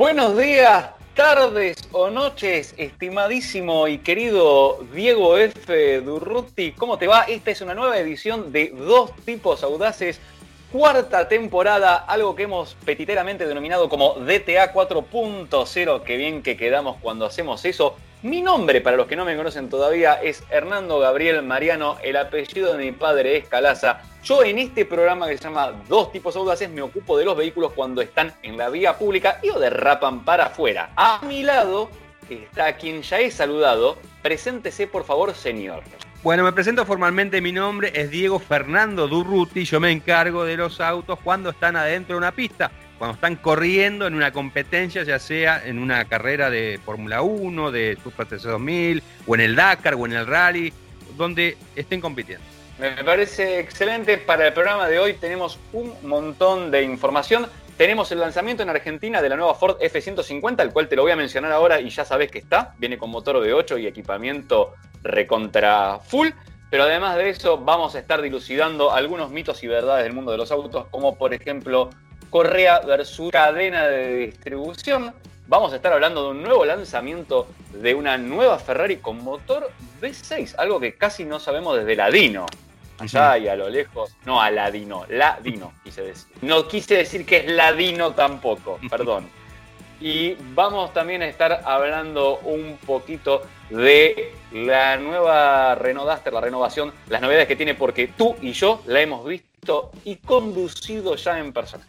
Buenos días, tardes o noches, estimadísimo y querido Diego F. Durruti. ¿Cómo te va? Esta es una nueva edición de Dos Tipos Audaces, cuarta temporada, algo que hemos petiteramente denominado como DTA 4.0. Qué bien que quedamos cuando hacemos eso. Mi nombre, para los que no me conocen todavía, es Hernando Gabriel Mariano. El apellido de mi padre es Calaza. Yo en este programa que se llama Dos tipos audaces me ocupo de los vehículos cuando están en la vía pública y o derrapan para afuera. A mi lado está quien ya he saludado. Preséntese por favor, señor. Bueno, me presento formalmente, mi nombre es Diego Fernando Durruti, yo me encargo de los autos cuando están adentro de una pista cuando están corriendo en una competencia, ya sea en una carrera de Fórmula 1, de Super TC 2000, o en el Dakar, o en el Rally, donde estén compitiendo. Me parece excelente. Para el programa de hoy tenemos un montón de información. Tenemos el lanzamiento en Argentina de la nueva Ford F-150, el cual te lo voy a mencionar ahora y ya sabes que está. Viene con motor V8 y equipamiento recontra full. Pero además de eso, vamos a estar dilucidando algunos mitos y verdades del mundo de los autos, como por ejemplo Correa versus cadena de distribución. Vamos a estar hablando de un nuevo lanzamiento de una nueva Ferrari con motor V6, algo que casi no sabemos desde la Dino. Allá y a lo lejos. No, a la Dino, la Dino, quise decir. No quise decir que es la Dino tampoco, perdón. Y vamos también a estar hablando un poquito de la nueva Renault Duster, la renovación, las novedades que tiene, porque tú y yo la hemos visto y conducido ya en persona.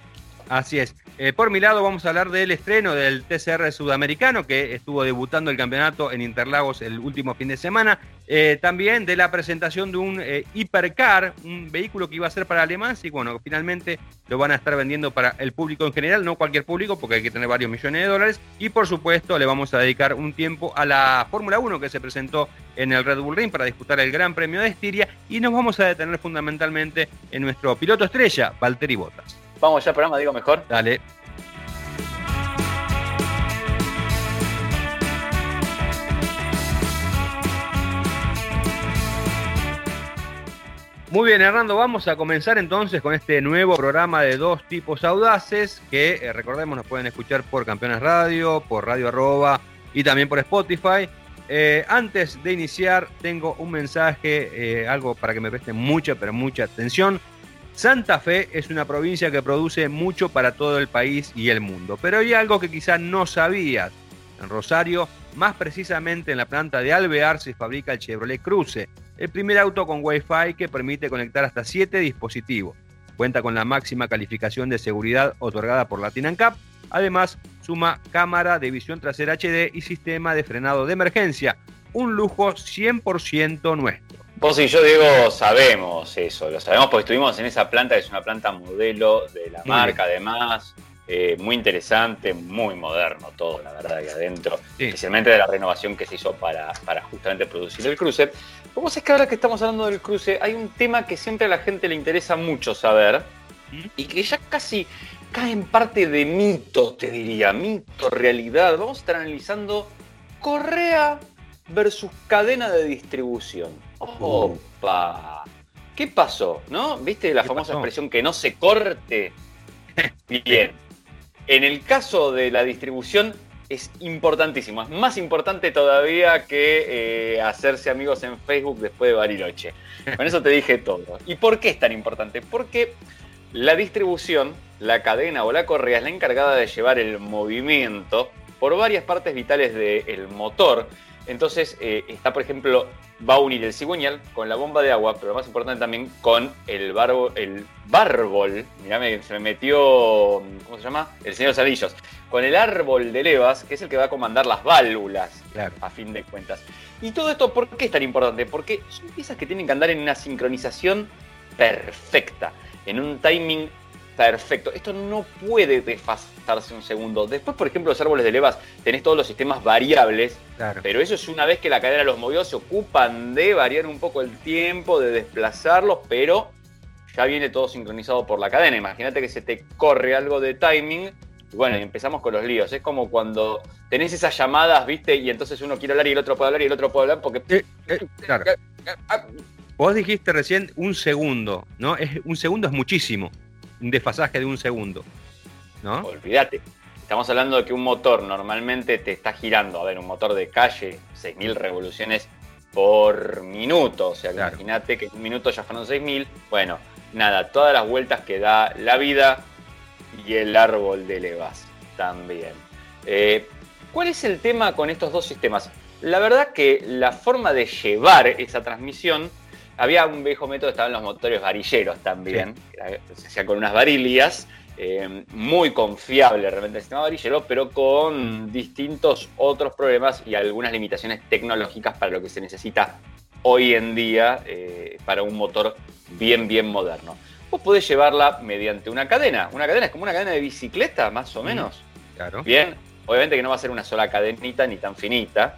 Así es. Eh, por mi lado vamos a hablar del estreno del TCR sudamericano que estuvo debutando el campeonato en Interlagos el último fin de semana. Eh, también de la presentación de un eh, hipercar, un vehículo que iba a ser para Alemán y bueno, finalmente lo van a estar vendiendo para el público en general, no cualquier público porque hay que tener varios millones de dólares. Y por supuesto le vamos a dedicar un tiempo a la Fórmula 1 que se presentó en el Red Bull Ring para disputar el Gran Premio de Estiria y nos vamos a detener fundamentalmente en nuestro piloto estrella, Valtteri Bottas. Vamos ya al programa, digo mejor. Dale. Muy bien, Hernando, vamos a comenzar entonces con este nuevo programa de dos tipos audaces que eh, recordemos nos pueden escuchar por Campeones Radio, por Radio Arroba y también por Spotify. Eh, antes de iniciar, tengo un mensaje, eh, algo para que me presten mucha, pero mucha atención. Santa Fe es una provincia que produce mucho para todo el país y el mundo, pero hay algo que quizás no sabías. En Rosario, más precisamente en la planta de Alvear, se fabrica el Chevrolet Cruze, el primer auto con Wi-Fi que permite conectar hasta 7 dispositivos. Cuenta con la máxima calificación de seguridad otorgada por Latin Cap. Además, suma cámara de visión trasera HD y sistema de frenado de emergencia. Un lujo 100% nuestro. Vos y yo, Diego, sabemos eso, lo sabemos porque estuvimos en esa planta, que es una planta modelo de la marca, además, eh, muy interesante, muy moderno todo, la verdad, que adentro, especialmente de la renovación que se hizo para, para justamente producir el cruce. Vos es que ahora que estamos hablando del cruce, hay un tema que siempre a la gente le interesa mucho saber ¿Mm? y que ya casi cae en parte de mito, te diría, mito, realidad. Vamos a estar analizando Correa versus cadena de distribución. ¡Opa! ¿Qué pasó? ¿No? ¿Viste la famosa expresión que no se corte? Bien. En el caso de la distribución es importantísimo. Es más importante todavía que eh, hacerse amigos en Facebook después de Bariloche. Con eso te dije todo. ¿Y por qué es tan importante? Porque la distribución, la cadena o la correa es la encargada de llevar el movimiento por varias partes vitales del motor. Entonces eh, está, por ejemplo, va a unir el cigüeñal con la bomba de agua, pero más importante también con el, barbo, el bárbol. Mirá, se me metió, ¿cómo se llama? El Señor Salillos. Con el árbol de levas, que es el que va a comandar las válvulas, a fin de cuentas. Y todo esto, ¿por qué es tan importante? Porque son piezas que tienen que andar en una sincronización perfecta, en un timing perfecto. Esto no puede desfasarse un segundo. Después, por ejemplo, los árboles de levas tenés todos los sistemas variables, pero eso es una vez que la cadena los movió, se ocupan de variar un poco el tiempo, de desplazarlos, pero ya viene todo sincronizado por la cadena. Imagínate que se te corre algo de timing. Y bueno, y empezamos con los líos. Es como cuando tenés esas llamadas, ¿viste? Y entonces uno quiere hablar y el otro puede hablar y el otro puede hablar porque... Eh, eh, claro. Vos dijiste recién un segundo, ¿no? Es, un segundo es muchísimo un desfasaje de un segundo. ¿no? Olvídate. estamos hablando de que un motor normalmente te está girando, a ver, un motor de calle, 6.000 revoluciones por minuto. O sea, imagínate que en un minuto ya fueron 6.000. Bueno, nada, todas las vueltas que da la vida y el árbol de Levas también. Eh, ¿Cuál es el tema con estos dos sistemas? La verdad que la forma de llevar esa transmisión, había un viejo método, estaban los motores varilleros también, se hacía con unas varillas, eh, muy confiable realmente el sistema varillero, pero con distintos otros problemas y algunas limitaciones tecnológicas para lo que se necesita hoy en día eh, para un motor bien, bien moderno. Vos podés llevarla mediante una cadena. Una cadena es como una cadena de bicicleta, más o menos. Claro. Bien, obviamente que no va a ser una sola cadenita ni tan finita,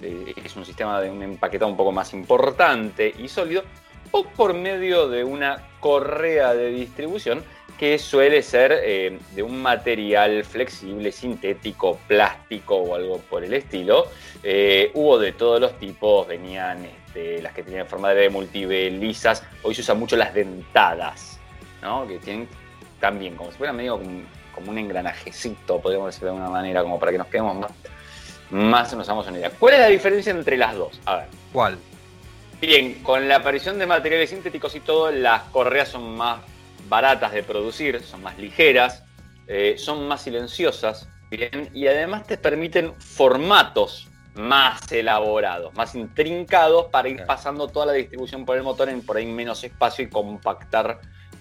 es un sistema de un empaquetado un poco más importante y sólido, o por medio de una correa de distribución que suele ser eh, de un material flexible, sintético, plástico o algo por el estilo. Eh, hubo de todos los tipos, venían este, las que tenían forma de multibe lisas, hoy se usan mucho las dentadas, ¿no? que tienen también como si fuera medio como, un engranajecito, podríamos decir de alguna manera, como para que nos quedemos más, más nos damos una idea. ¿Cuál es la diferencia entre las dos? A ver. ¿Cuál? Bien, con la aparición de materiales sintéticos y todo, las correas son más baratas de producir, son más ligeras, eh, son más silenciosas, bien, y además te permiten formatos más elaborados, más intrincados para ir pasando toda la distribución por el motor en por ahí menos espacio y compactar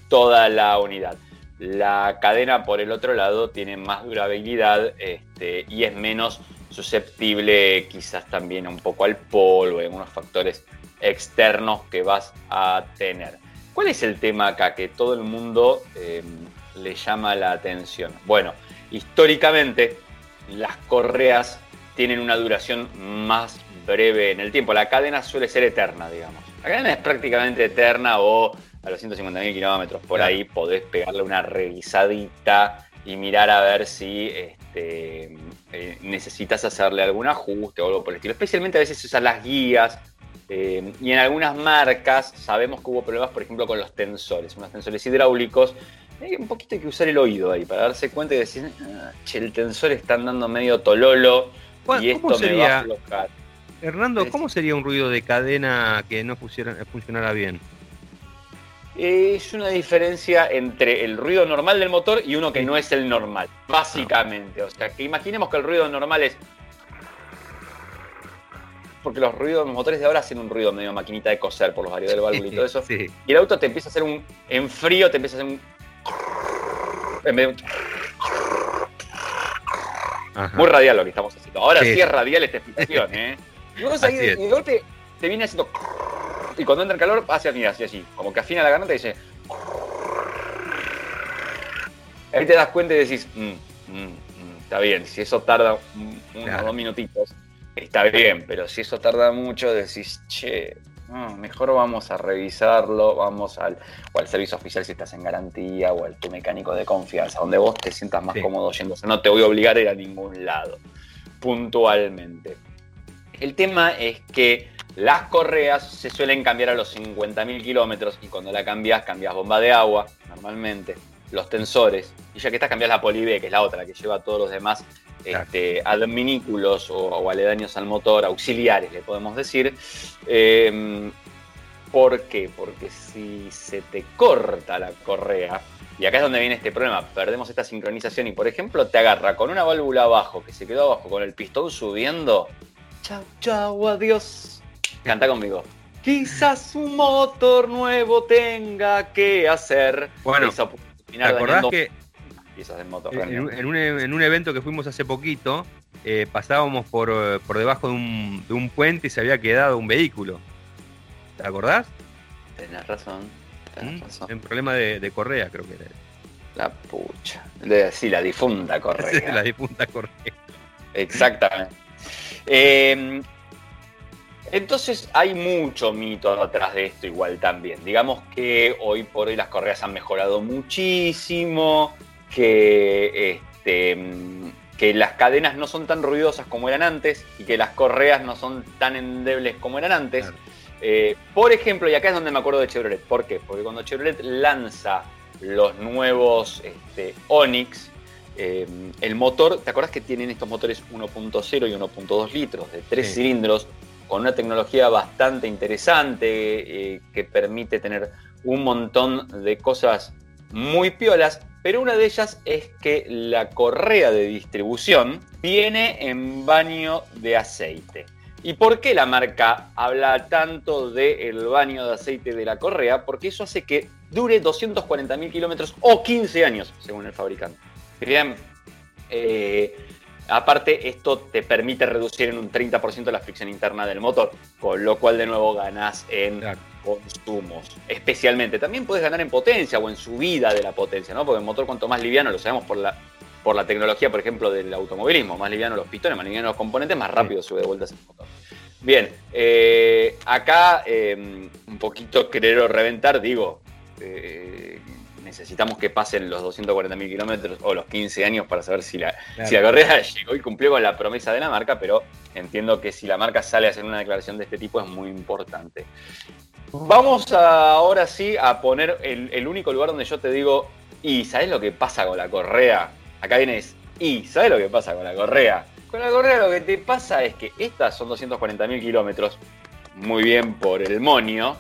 toda la unidad. La cadena, por el otro lado, tiene más durabilidad este, y es menos susceptible quizás también un poco al polvo y algunos factores externos que vas a tener. ¿Cuál es el tema acá que todo el mundo eh, le llama la atención? Bueno, históricamente las correas tienen una duración más breve en el tiempo. La cadena suele ser eterna, digamos. La cadena es prácticamente eterna o a los 150.000 kilómetros por ahí podés pegarle una revisadita y mirar a ver si este, eh, necesitas hacerle algún ajuste o algo por el estilo. Especialmente a veces usas las guías eh, y en algunas marcas sabemos que hubo problemas, por ejemplo, con los tensores, unos tensores hidráulicos. Hay un poquito hay que usar el oído ahí para darse cuenta y decir, ah, che, el tensor está andando medio tololo y esto me va a aflojar. Hernando, ¿cómo sería un ruido de cadena que no funcionara bien? Es una diferencia entre el ruido normal del motor y uno que no es el normal, básicamente. O sea, que imaginemos que el ruido normal es porque los ruidos, los motores de ahora hacen un ruido medio maquinita de coser por los varios del válvulo y todo eso. Y el auto te empieza a hacer un. En frío te empieza a hacer un. Muy radial lo que estamos haciendo. Ahora sí, es radial esta explicación, ¿eh? Y vos ahí de golpe te viene haciendo. Y cuando entra el calor, hace así, así. Como que afina la garganta y dice. Ahí te das cuenta y decís. Mm, mm, mm, está bien, si eso tarda unos dos minutitos está bien, pero si eso tarda mucho, decís, che, mejor vamos a revisarlo, vamos al, o al servicio oficial si estás en garantía, o al tu mecánico de confianza, donde vos te sientas más cómodo yéndose. No te voy a obligar a ir a ningún lado, puntualmente. El tema es que las correas se suelen cambiar a los 50.000 kilómetros y cuando la cambias, cambias bomba de agua, normalmente, los tensores, y ya que estás cambias la polibe, que es la otra, que lleva a todos los demás este, adminículos o, aledaños al motor, auxiliares le podemos decir. Em, ¿Por qué? Porque si se te corta la correa, y acá es donde viene este problema, perdemos esta sincronización y por ejemplo te agarra con una válvula abajo que se quedó abajo con el pistón subiendo, chau, chau, adiós. Canta conmigo. Quizás un motor nuevo tenga que hacer. Bueno, ¿te acordás que en, un, evento que fuimos hace poquito, eh, pasábamos por, debajo de un, puente y se había quedado un vehículo. ¿Te acordás? Tenés razón. Tenés Un ¿Mm? problema de, correa, creo que era. La pucha. sí, la difunta correa. la difunta correa. Exactamente. Eh, entonces hay mucho mito atrás de esto igual también. Digamos que hoy por hoy las correas han mejorado muchísimo que, este, que las cadenas no son tan ruidosas como eran antes y que las correas no son tan endebles como eran antes. Eh, por ejemplo, y acá es donde me acuerdo de Chevrolet. ¿Por qué? Porque cuando Chevrolet lanza los nuevos este, Onix, el motor, ¿te acuerdas que tienen estos motores 1.0 y 1.2 litros de tres cilindros con una tecnología bastante interesante que permite tener un montón de cosas muy piolas, pero una de ellas es que la correa de distribución viene en baño de aceite. ¿Y por qué la marca habla tanto del baño de aceite de la correa? Porque eso hace que dure 240.000 kilómetros o 15 años, según el fabricante. Bien, eh, aparte esto te permite reducir en un 30% la fricción interna del motor, con lo cual de nuevo ganás en consumos, especialmente. También puedes ganar en potencia o en subida de la potencia, ¿no? Porque el motor cuanto más liviano, lo sabemos por la, por la tecnología, por ejemplo, del automovilismo, más liviano los pistones, más liviano los componentes, más rápido sube de vueltas el motor. Bien, eh, acá eh, un poquito querer o reventar, digo, eh, necesitamos que pasen los 240.000 kilómetros o los 15 años para saber si la, si la carrera llegó y cumplió con la promesa de la marca, pero entiendo que si la marca sale a hacer una declaración de este tipo es muy importante. Vamos ahora sí a poner el, único lugar donde yo te digo, y ¿sabes lo que pasa con la correa? Acá vienes, y ¿sabes lo que pasa con la correa? Con la correa lo que te pasa es que estas son 240.000 kilómetros, muy bien por el monio.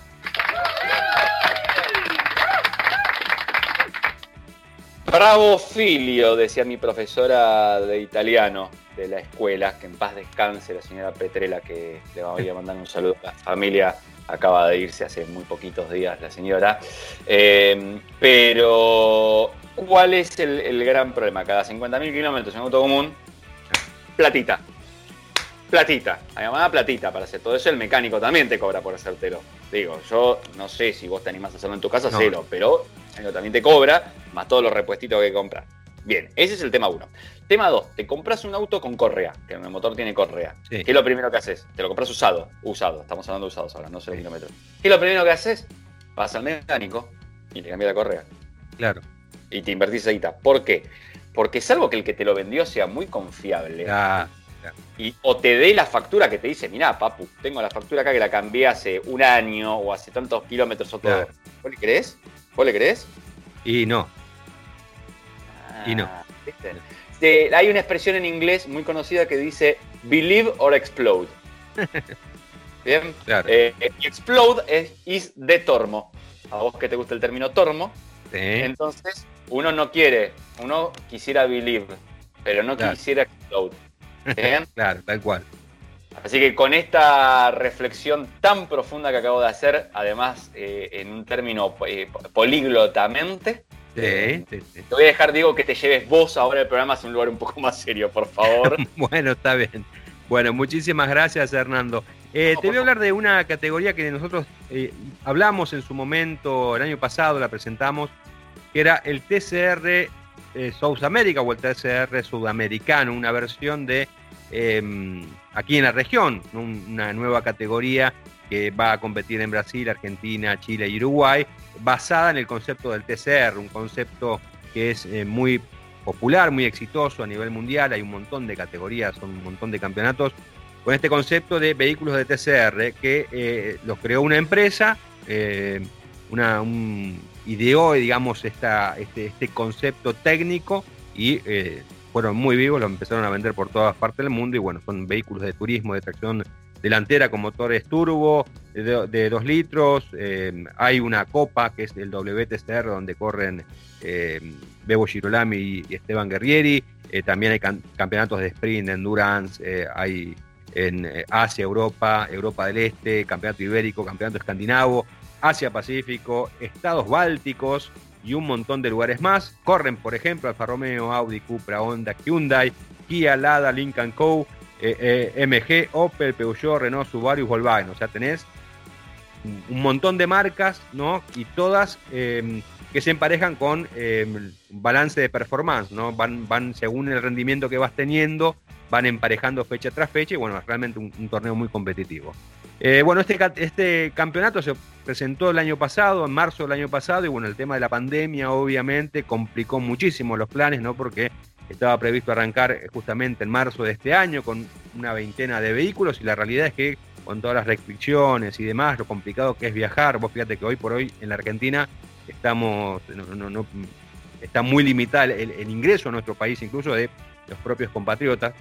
Bravo filio, decía mi profesora de italiano de la escuela, que en paz descanse la señora Petrela, que le voy a mandar un saludo a la familia acaba de irse hace muy poquitos días la señora. Eh, pero, ¿cuál es el, gran problema? Cada 50.000 kilómetros en auto común, platita. Platita, hay llamada platita para hacer todo eso. El mecánico también te cobra por hacértelo. Digo, yo no sé si vos te animás a hacerlo en tu casa, cero, pero también te cobra, más todos los repuestitos que compras. Bien, ese es el tema uno. Tema 2, te compras un auto con correa, que el motor tiene correa. ¿Qué es lo primero que haces? Te lo compras usado, usado, estamos hablando de usados ahora, no sé kilómetros. ¿Qué es lo primero que haces? Vas al mecánico y te cambia la correa. Claro. Y te invertís ahí. ¿Por qué? Porque salvo que el que te lo vendió sea muy confiable. Y, o te dé la factura que te dice, mirá, papu, tengo la factura acá que la cambié hace un año o hace tantos kilómetros o todo. ¿Vos le crees? ¿Vos le crees? Y no. y no. Ah, hay una expresión en inglés muy conocida que dice believe or explode. Bien. Eh, explode es is de tormo. A vos que te gusta el término tormo. Entonces, uno no quiere, uno quisiera believe, pero no quisiera explode. ¿Bien? claro, tal cual. Así que con esta reflexión tan profunda que acabo de hacer, además eh, en un término eh, políglotamente, Sí, Te voy a dejar, digo, que te lleves vos ahora el programa a un lugar un poco más serio, por favor. bueno, está bien. Bueno, muchísimas gracias, Hernando. Eh, te voy a hablar de una categoría que nosotros eh, hablamos en su momento, el año pasado la presentamos, que era el TCR eh, South America o el TCR Sudamericano, una versión de em, aquí en la región, una nueva categoría que va a competir en Brasil, Argentina, Chile y Uruguay, basada en el concepto del TCR, un concepto que es eh, muy popular, muy exitoso a nivel mundial, hay un montón de categorías, son un montón de campeonatos, con este concepto de vehículos de TCR, que eh, los creó una empresa, una, ideó, digamos, esta, este, este concepto técnico y fueron muy vivos, lo empezaron a vender por todas partes del mundo y bueno, son vehículos de turismo, de tracción delantera con motores turbo de 2 litros. Eh, hay una copa que es el WTCR donde corren eh, Bebo Girolami y, Esteban Guerrieri. Eh, también hay campeonatos de sprint, de endurance, hay en Asia, Europa, Europa del Este, Campeonato Ibérico, Campeonato Escandinavo, Asia Pacífico, Estados Bálticos y un montón de lugares más. Corren, por ejemplo, Alfa Romeo, Audi, Cupra, Honda, Hyundai, Kia, Lada, Lincoln Co., eh, eh, MG, Opel, Peugeot, Renault, Subaru y Volkswagen. O sea, tenés un montón de marcas, ¿no? Y todas em, que se emparejan con em, balance de performance, ¿no? Van, van según el rendimiento que vas teniendo, van emparejando fecha tras fecha y bueno, es realmente un, torneo muy competitivo. Eh, bueno, este, este campeonato se presentó el año pasado, en marzo del año pasado, y bueno, el tema de la pandemia obviamente complicó muchísimo los planes, ¿no? Porque estaba previsto arrancar justamente en marzo de este año con una veintena de vehículos y la realidad es que con todas las restricciones y demás, lo complicado que es viajar, vos fíjate que hoy por hoy en la Argentina estamos, está muy limitada el, ingreso a nuestro país, incluso de los propios compatriotas.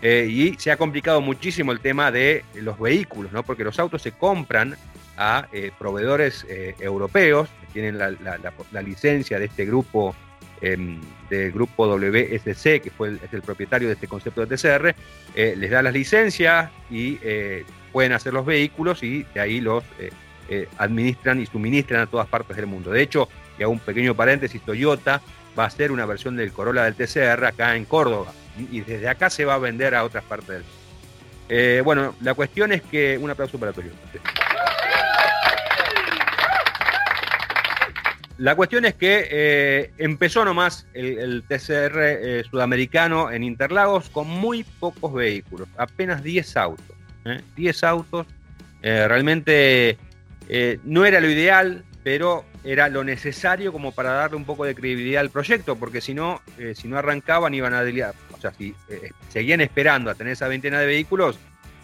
Eh, y se ha complicado muchísimo el tema de los vehículos, ¿no? porque los autos se compran a eh, proveedores eh, europeos que tienen la, licencia de este grupo, em, del grupo WSC, que fue es el propietario de este concepto de TCR, les da las licencias y pueden hacer los vehículos y de ahí los administran y suministran a todas partes del mundo. De hecho, y hago un pequeño paréntesis, Toyota va a hacer una versión del Corolla del TCR acá en Córdoba y desde acá se va a vender a otras partes del mundo. Eh, bueno, la cuestión es que. Un aplauso para Toyota. La cuestión es que eh, empezó nomás el, TCR eh, sudamericano en Interlagos con muy pocos vehículos, apenas 10 autos. 10 autos. realmente no era lo ideal, pero era lo necesario como para darle un poco de credibilidad al proyecto, porque si no, eh, si no arrancaban iban a o sea, si eh, seguían esperando a tener esa veintena de vehículos,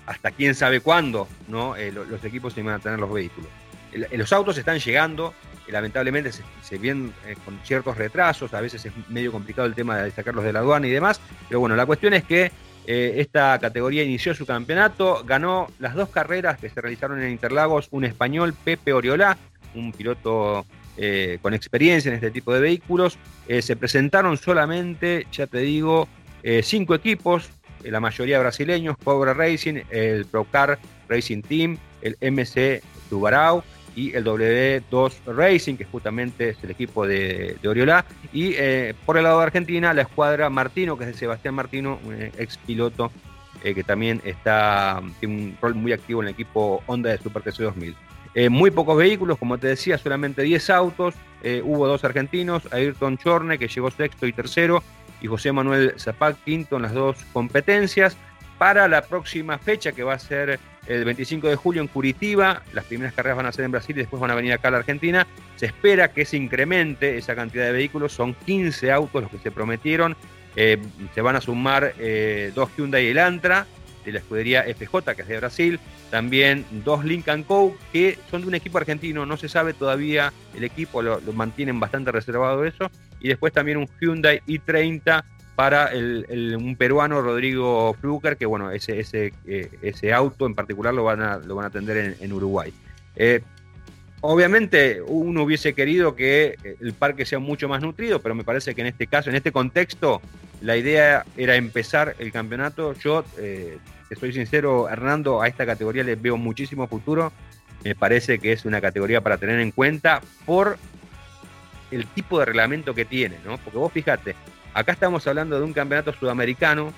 hasta quién sabe cuándo, ¿no? Eh, los equipos iban a tener los vehículos. los autos están llegando, lamentablemente se, vienen con ciertos retrasos, a veces es medio complicado el tema de sacarlos de la aduana y demás, pero bueno, la cuestión es que esta categoría inició su campeonato, ganó las dos carreras que se realizaron en Interlagos, un español, Pepe Oriolá, un piloto eh, con experiencia en este tipo de vehículos. Eh, se presentaron solamente, ya te digo, eh, cinco equipos, la mayoría brasileños, Cobra Racing, el Procar Racing Team, el MC Tubarão y el W2 Racing, que justamente es el equipo de, de Oriolá. Y por el lado de Argentina, la escuadra Martino, que es de Sebastián Martino, un ex piloto que también está, tiene un rol muy activo en el equipo Honda de Super TC 2000. Eh, muy pocos vehículos, como te decía, solamente 10 autos. Eh, hubo dos argentinos, Ayrton Chorne, que llegó sexto y tercero, y José Manuel Zapac quinto en las dos competencias. Para la próxima fecha, que va a ser el 25 de julio en Curitiba, las primeras carreras van a ser en Brasil y después van a venir acá a la Argentina. Se espera que se incremente esa cantidad de vehículos, son 15 autos los que se prometieron. Eh, se van a sumar dos Hyundai Elantra de la escudería FJ, que es de Brasil, también dos Lincoln Co, que son de un equipo argentino, no se sabe todavía el equipo, lo, mantienen bastante reservado eso, y después también un Hyundai i30 para un peruano, Rodrigo Fluker, que bueno, ese, ese, eh, ese auto en particular lo van a, atender en, Uruguay. Eh, obviamente uno hubiese querido que el parque sea mucho más nutrido, pero me parece que en este caso, en este contexto, la idea era empezar el campeonato. Yo eh, soy sincero, Hernando, a esta categoría le veo muchísimo futuro. Me parece que es una categoría para tener en cuenta por el tipo de reglamento que tiene, ¿no? Porque vos fíjate, acá estamos hablando de un campeonato sudamericano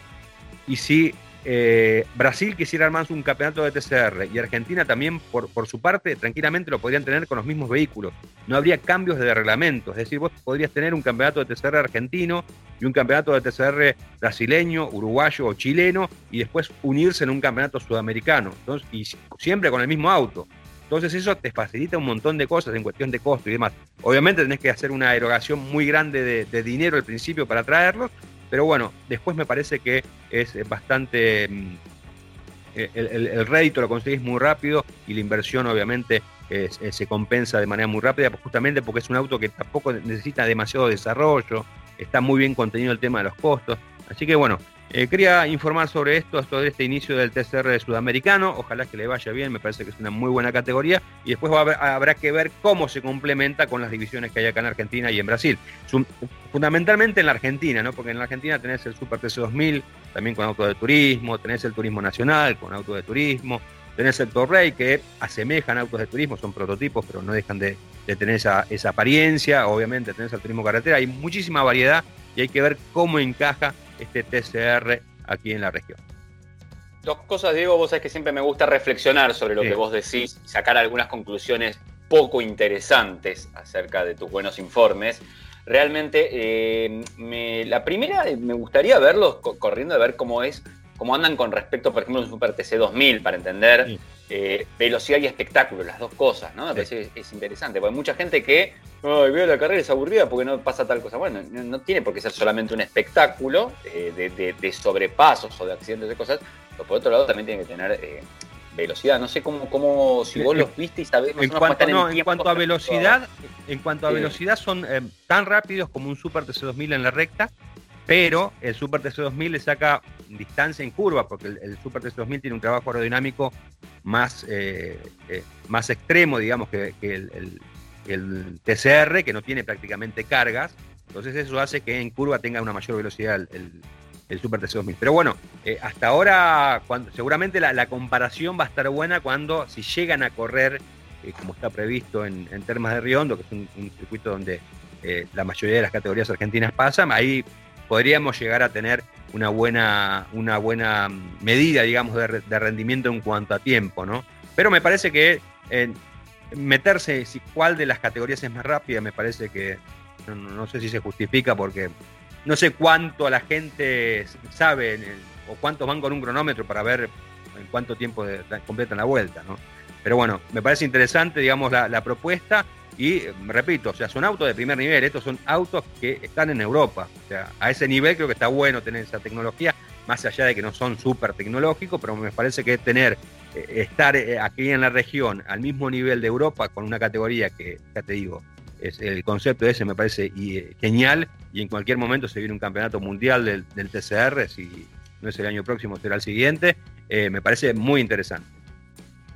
y si eh, Brasil quisiera armar un campeonato de TCR y Argentina también, por, por, su parte, tranquilamente lo podrían tener con los mismos vehículos. No habría cambios de reglamento. Es decir, vos podrías tener un campeonato de TCR argentino y un campeonato de TCR brasileño, uruguayo o chileno y después unirse en un campeonato sudamericano. Entonces, y siempre con el mismo auto. Entonces eso te facilita un montón de cosas en cuestión de costo y demás. Obviamente tenés que hacer una erogación muy grande de, dinero al principio para traerlos, pero bueno, después me parece que es bastante... Mm, el, rédito lo conseguís muy rápido y la inversión obviamente se compensa de manera muy rápida, justamente porque es un auto que tampoco necesita demasiado desarrollo, está muy bien contenido el tema de los costos. Así que bueno, eh, quería informar sobre esto, sobre este inicio del TCR sudamericano. Ojalá que le vaya bien, me parece que es una muy buena categoría. Y después habrá que ver cómo se complementa con las divisiones que hay acá en Argentina y en Brasil. Fundamentalmente en la Argentina, ¿no? Porque en la Argentina tenés el Super TC 2000, también con auto de turismo, tenés el turismo nacional con auto de turismo, tenés el Torrey que asemejan autos de turismo, son prototipos, pero no dejan de, tener esa, esa apariencia. Obviamente tenés el turismo carretera, hay muchísima variedad y hay que ver cómo encaja este TCR aquí en la región. Dos cosas, Diego, vos sabés que siempre me gusta reflexionar sobre lo que vos decís y sacar algunas conclusiones poco interesantes acerca de tus buenos informes. Realmente, eh, la primera me gustaría verlos corriendo, a ver cómo es, cómo andan con respecto, por ejemplo, a un Super TC 2000, para entender eh, velocidad y espectáculo, las dos cosas, ¿no? Me parece es interesante, porque hay mucha gente que, ay, veo la carrera es aburrida porque no pasa tal cosa. Bueno, no, tiene por qué ser solamente un espectáculo eh, de, sobrepasos o de accidentes de cosas, pero por otro lado también tiene que tener eh, velocidad. No sé cómo, cómo si vos los viste y sabés en cuanto, en cuanto a velocidad, en cuanto a velocidad son eh, tan rápidos como un Super TC2000 en la recta, pero el Super TC2000 le saca distancia en curva, porque el, Super TC2000 tiene un trabajo aerodinámico más, eh, eh, más extremo, digamos, que, el, TCR, que no tiene prácticamente cargas. Entonces eso hace que en curva tenga una mayor velocidad el, Super TC2000. Pero bueno, hasta ahora seguramente la, comparación va a estar buena cuando si llegan a correr eh, como está previsto en, Termas de Riondo, que es un, circuito donde eh, la mayoría de las categorías argentinas pasan, ahí podríamos llegar a tener una buena, una buena medida, digamos, de, rendimiento en cuanto a tiempo, ¿no? Pero me parece que meterse si cuál de las categorías es más rápida, me parece que no, sé si se justifica porque no sé cuánto la gente sabe o cuántos van con un cronómetro para ver en cuánto tiempo completan la vuelta, ¿no? Pero bueno, me parece interesante, digamos, la, propuesta. Y repito, o sea, son autos de primer nivel, estos son autos que están en Europa. O sea, a ese nivel creo que está bueno tener esa tecnología, más allá de que no son súper tecnológicos, pero me parece que tener, eh, estar eh, aquí en la región al mismo nivel de Europa con una categoría que, ya te digo, es el concepto ese me parece eh, genial y en cualquier momento se viene un campeonato mundial del, TCR, si no es el año próximo será el siguiente, me parece muy interesante.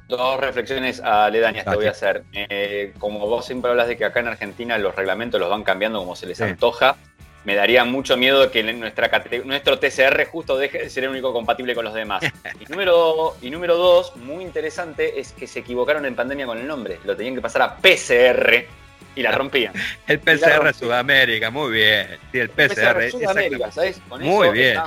Dos reflexiones aledañas te voy a hacer. Eh, como vos siempre hablas de que acá en Argentina los reglamentos los van cambiando como se les antoja, me daría mucho miedo que nuestra, nuestro TCR justo deje de ser el único compatible con los demás. y, número, y número dos, muy interesante, es que se equivocaron en pandemia con el nombre. Lo tenían que pasar a PCR y la rompían. el PCR Sudamérica, muy bien. Sí, el PCR, Sudamérica, ¿sabes? muy bien.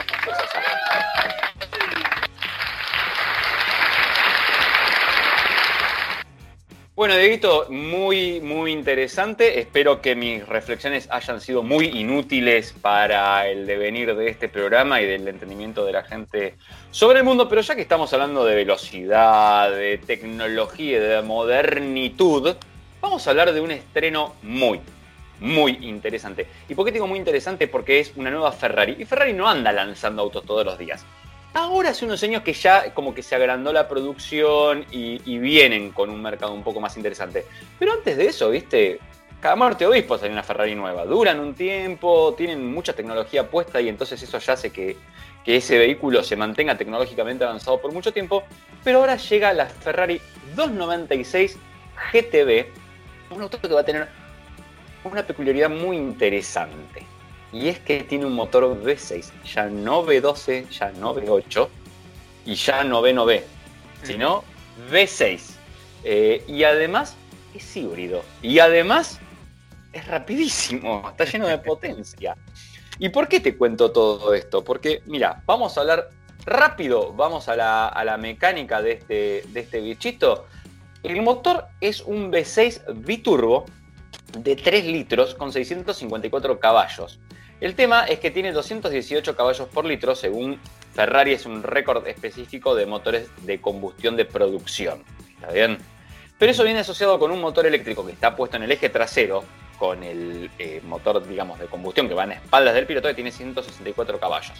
Bueno, Dieguito, muy, muy interesante. Espero que mis reflexiones hayan sido muy inútiles para el devenir de este programa y del entendimiento de la gente sobre el mundo. Pero ya que estamos hablando de velocidad, de tecnología de modernitud, vamos a hablar de un estreno muy, muy interesante. ¿Y por qué digo muy interesante? Porque es una nueva Ferrari. Y Ferrari no anda lanzando autos todos los días. Ahora hace unos años que ya como que se agrandó la producción y, vienen con un mercado un poco más interesante. Pero antes de eso, viste, cada muerte obispo sale una Ferrari nueva. Duran un tiempo, tienen mucha tecnología puesta y entonces eso ya hace que, ese vehículo se mantenga tecnológicamente avanzado por mucho tiempo. Pero ahora llega la Ferrari 296 GTB, un auto que va a tener una peculiaridad muy interesante y es que tiene un motor V6, ya no V12, ya no V8 y ya no V9, sino V6. Eh, y además es híbrido. Y además es rapidísimo, está lleno de potencia. ¿Y por qué te cuento todo esto? Porque, mira, vamos a hablar rápido, vamos a la, mecánica de este, de este bichito. El motor es un V6 biturbo de 3 litros con 654 caballos. El tema es que tiene 218 caballos por litro, según Ferrari es un récord específico de motores de combustión de producción. ¿Está bien? Pero eso viene asociado con un motor eléctrico que está puesto en el eje trasero, con el eh, motor, digamos, de combustión que va en espaldas del piloto, que tiene 164 caballos.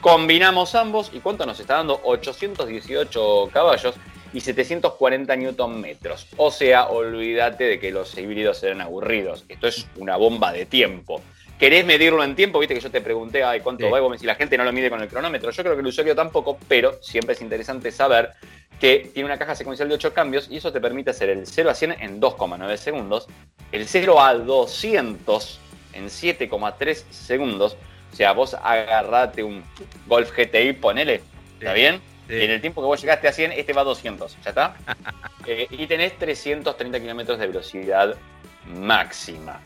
Combinamos ambos y ¿cuánto nos está dando? 818 caballos y 740 newton metros. O sea, olvídate de que los híbridos serán aburridos. Esto es una bomba de tiempo querés medirlo en tiempo, viste que yo te pregunté, ay, ¿cuánto va? Y si la gente no lo mide con el cronómetro. Yo creo que el usuario tampoco, pero siempre es interesante saber que tiene una caja secuencial de 8 cambios y eso te permite hacer el 0 a 100 en 2,9 segundos, el 0 a 200 en 7,3 segundos. O sea, vos agarrate un Golf GTI, ponele, ¿está bien? Y en el tiempo que vos llegaste a 100, este va a 200, ¿ya está? Eh, y tenés 330 kilómetros de velocidad máxima.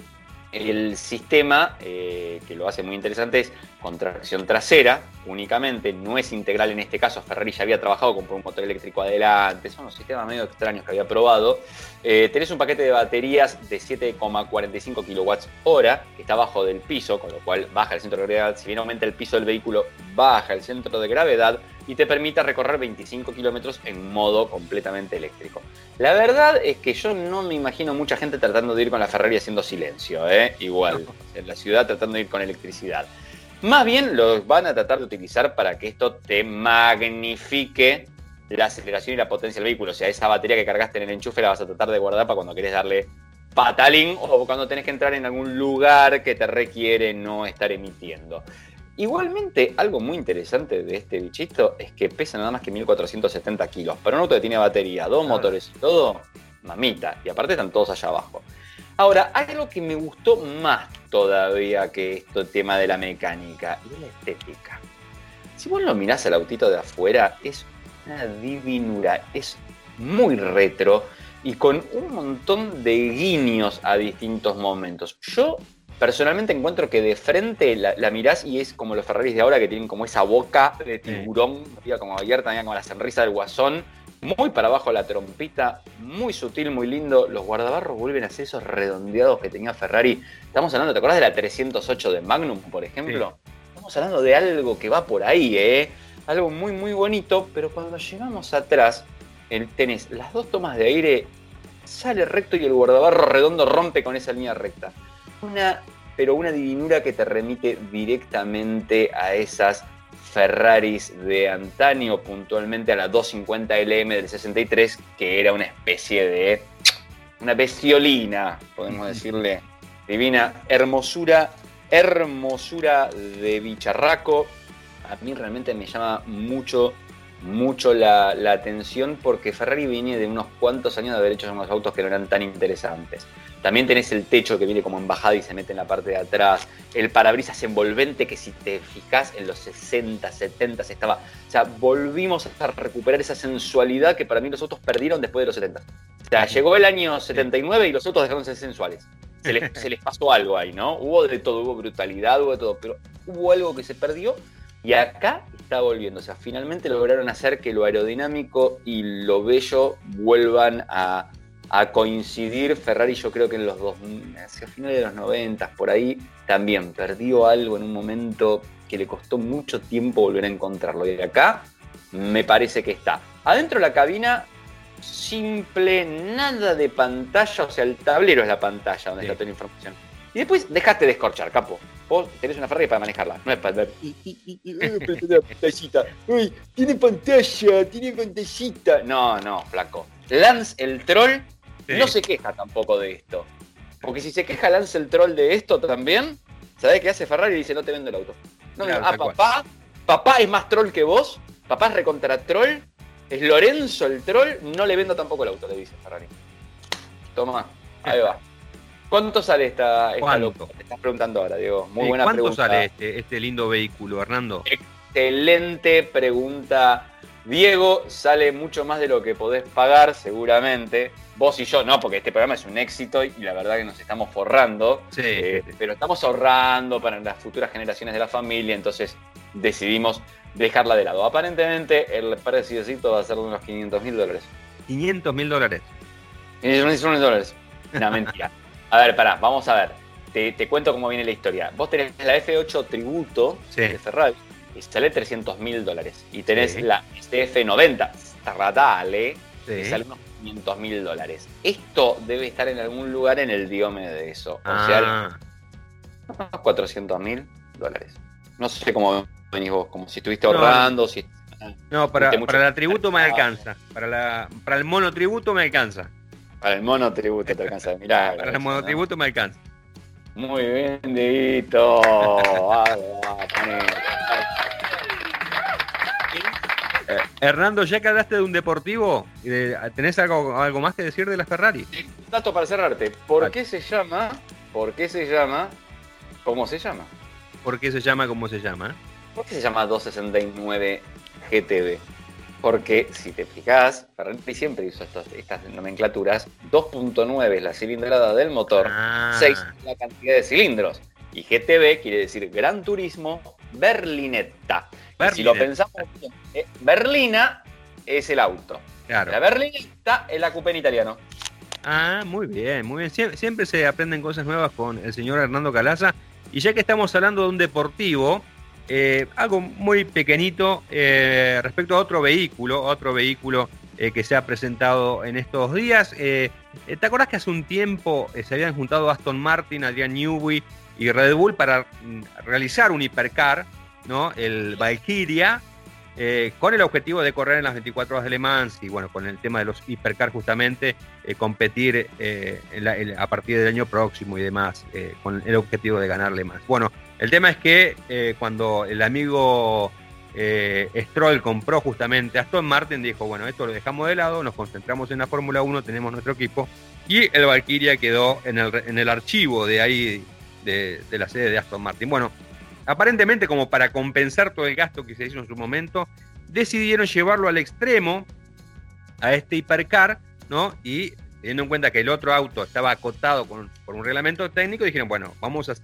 El sistema, eh, que lo hace muy interesante, es con tracción trasera únicamente, no es integral en este caso. Ferrari ya había trabajado con un motor eléctrico adelante, son los sistemas medio extraños que había probado. Eh, tenés un paquete de baterías de 7,45 kWh que está bajo del piso, con lo cual baja el centro de gravedad. Si bien aumenta el piso del vehículo, baja el centro de gravedad y te permite recorrer 25 kilómetros en modo completamente eléctrico. La verdad es que yo no me imagino mucha gente tratando de ir con la Ferrari haciendo silencio, ¿eh? igual, en la ciudad tratando de ir con electricidad. Más bien lo van a tratar de utilizar para que esto te magnifique la aceleración y la potencia del vehículo. O sea, esa batería que cargaste en el enchufe la vas a tratar de guardar para cuando querés darle patalín o cuando tenés que entrar en algún lugar que te requiere no estar emitiendo. Igualmente, algo muy interesante de este bichito es que pesa nada más que 1470 kilos. Para un auto que tiene batería, dos motores y todo, mamita. Y aparte están todos allá abajo. Ahora, algo que me gustó más todavía que esto tema de la mecánica y la estética. Si vos lo mirás al autito de afuera, es una divinura, es muy retro y con un montón de guiños a distintos momentos. Yo personalmente encuentro que de frente la, mirás y es como los Ferraris de ahora que tienen como esa boca de tiburón, como abierta, como la sonrisa del guasón, muy para abajo la trompita, muy sutil, muy lindo. Los guardabarros vuelven a ser esos redondeados que tenía Ferrari. Estamos hablando, ¿te acuerdas de la 308 de Magnum, por ejemplo? Estamos hablando de algo que va por ahí, ¿eh? Algo muy, muy bonito, pero cuando llegamos atrás, el, tenés las dos tomas de aire, sale recto y el guardabarro redondo rompe con esa línea recta. Una, pero una divinura que te remite directamente a esas Ferraris de antaño, puntualmente a la 250 LM del 63, que era una especie de. una bestiolina, podemos decirle. Divina hermosura, hermosura de bicharraco. A mí realmente me llama mucho, mucho la, atención porque Ferrari viene de unos cuantos años de haber hecho unos autos que no eran tan interesantes. También tenés el techo que viene como embajada y se mete en la parte de atrás. El parabrisas envolvente que si te fijas en los 60, 70 estaba... O sea, volvimos a recuperar esa sensualidad que para mí los autos perdieron después de los 70. O sea, llegó el año 79 y los autos dejaron de ser sensuales. Se les, se les pasó algo ahí, ¿no? Hubo de todo, hubo brutalidad, hubo de todo, pero hubo algo que se perdió y acá está volviendo. O sea, finalmente lograron hacer que lo aerodinámico y lo bello vuelvan a a coincidir. Ferrari yo creo que en los dos, hacia finales de los 90, por ahí, también perdió algo en un momento que le costó mucho tiempo volver a encontrarlo. Y acá me parece que está. Adentro de la cabina, simple, nada de pantalla, o sea, el tablero es la pantalla donde está toda la información. Y después dejaste de escorchar, capo. Vos tenés una Ferrari para manejarla, no es para ver. pantallita. Uy, tiene pantalla, tiene pantallita. No, no, flaco. Lance el troll no se queja tampoco de esto. Porque si se queja Lance el troll de esto también, ¿sabés qué hace Ferrari? Y dice, no te vendo el auto. No, ah, papá, papá es más troll que vos, papá es recontra troll, es Lorenzo el troll, no le vendo tampoco el auto, le dice Ferrari. Toma, ahí va. ¿Cuánto sale esta, esta loco? Te estás preguntando ahora, Diego. Muy buena pregunta. ¿Cuánto sale este, este lindo vehículo, Hernando? Excelente pregunta. Diego sale mucho más de lo que podés pagar, seguramente vos y yo no, porque este programa es un éxito y la verdad que nos estamos forrando, eh, pero estamos ahorrando para las futuras generaciones de la familia, entonces decidimos dejarla de lado. Aparentemente el precio va a ser de unos 500 mil dólares. 500 mil dólares. 500 mil dólares. Una mentira. A ver, pará, vamos a ver. Te, cuento cómo viene la historia. Vos tenés la F8 Tributo de Ferrari y sale 300 mil dólares. Y tenés la SF90 Stradale que sale unos 500 mil dólares. Esto debe estar en algún lugar en el diome de eso. O sea, 400 ah. mil dólares. No sé cómo venís vos, como si estuviste ahorrando, si... No, para, para el tributo me alcanza. Para, la, para el monotributo me alcanza. Para el monotributo te alcanza. Mirá. para el monotributo me alcanza. Muy bien, Dito. Eh, Hernando, ya que hablaste de un deportivo, ¿tenés algo, algo más que decir de la Ferrari? Un dato para cerrarte. ¿Por qué se llama? ¿Por qué se llama? ¿Cómo se llama? ¿Por qué se llama como se llama? ¿Por qué se llama 269 GTB? Porque si te fijas, Ferrari siempre hizo estas nomenclaturas. 2.9 es la cilindrada del motor, 6 ah. la cantidad de cilindros. Y GTB quiere decir Gran Turismo Berlinetta si lo pensamos, eh, Berlina es el auto. Claro. La Berlinetta es la coupe en italiano. Ah, muy bien, muy bien. siempre se aprenden cosas nuevas con el señor Hernando Calaza. Y ya que estamos hablando de un deportivo, eh, algo muy pequeñito eh, respecto a otro vehículo, otro vehículo que se ha presentado en estos días. ¿Te acuerdas que hace un tiempo se habían juntado Aston Martin, Adrian Newey y Red Bull para mm, realizar un hipercar ¿no? El Valkyria, eh, con el objetivo de correr en las 24 horas de Le Mans y bueno, con el tema de los hipercar justamente, eh, competir a partir del año próximo y demás, con el objetivo de ganar Le Mans. Bueno, el tema es que cuando el amigo Stroll compró justamente Aston Martin, dijo, bueno, esto lo dejamos de lado, nos concentramos en la Fórmula 1, tenemos nuestro equipo, y el Valkyria quedó en el, en el archivo de ahí, de, de la sede de Aston Martin. Bueno, Aparentemente, como para compensar todo el gasto que se hizo en su momento, decidieron llevarlo al extremo a este hipercar, ¿no? Y teniendo en cuenta que el otro auto estaba acotado por un reglamento técnico, dijeron, bueno, vamos a,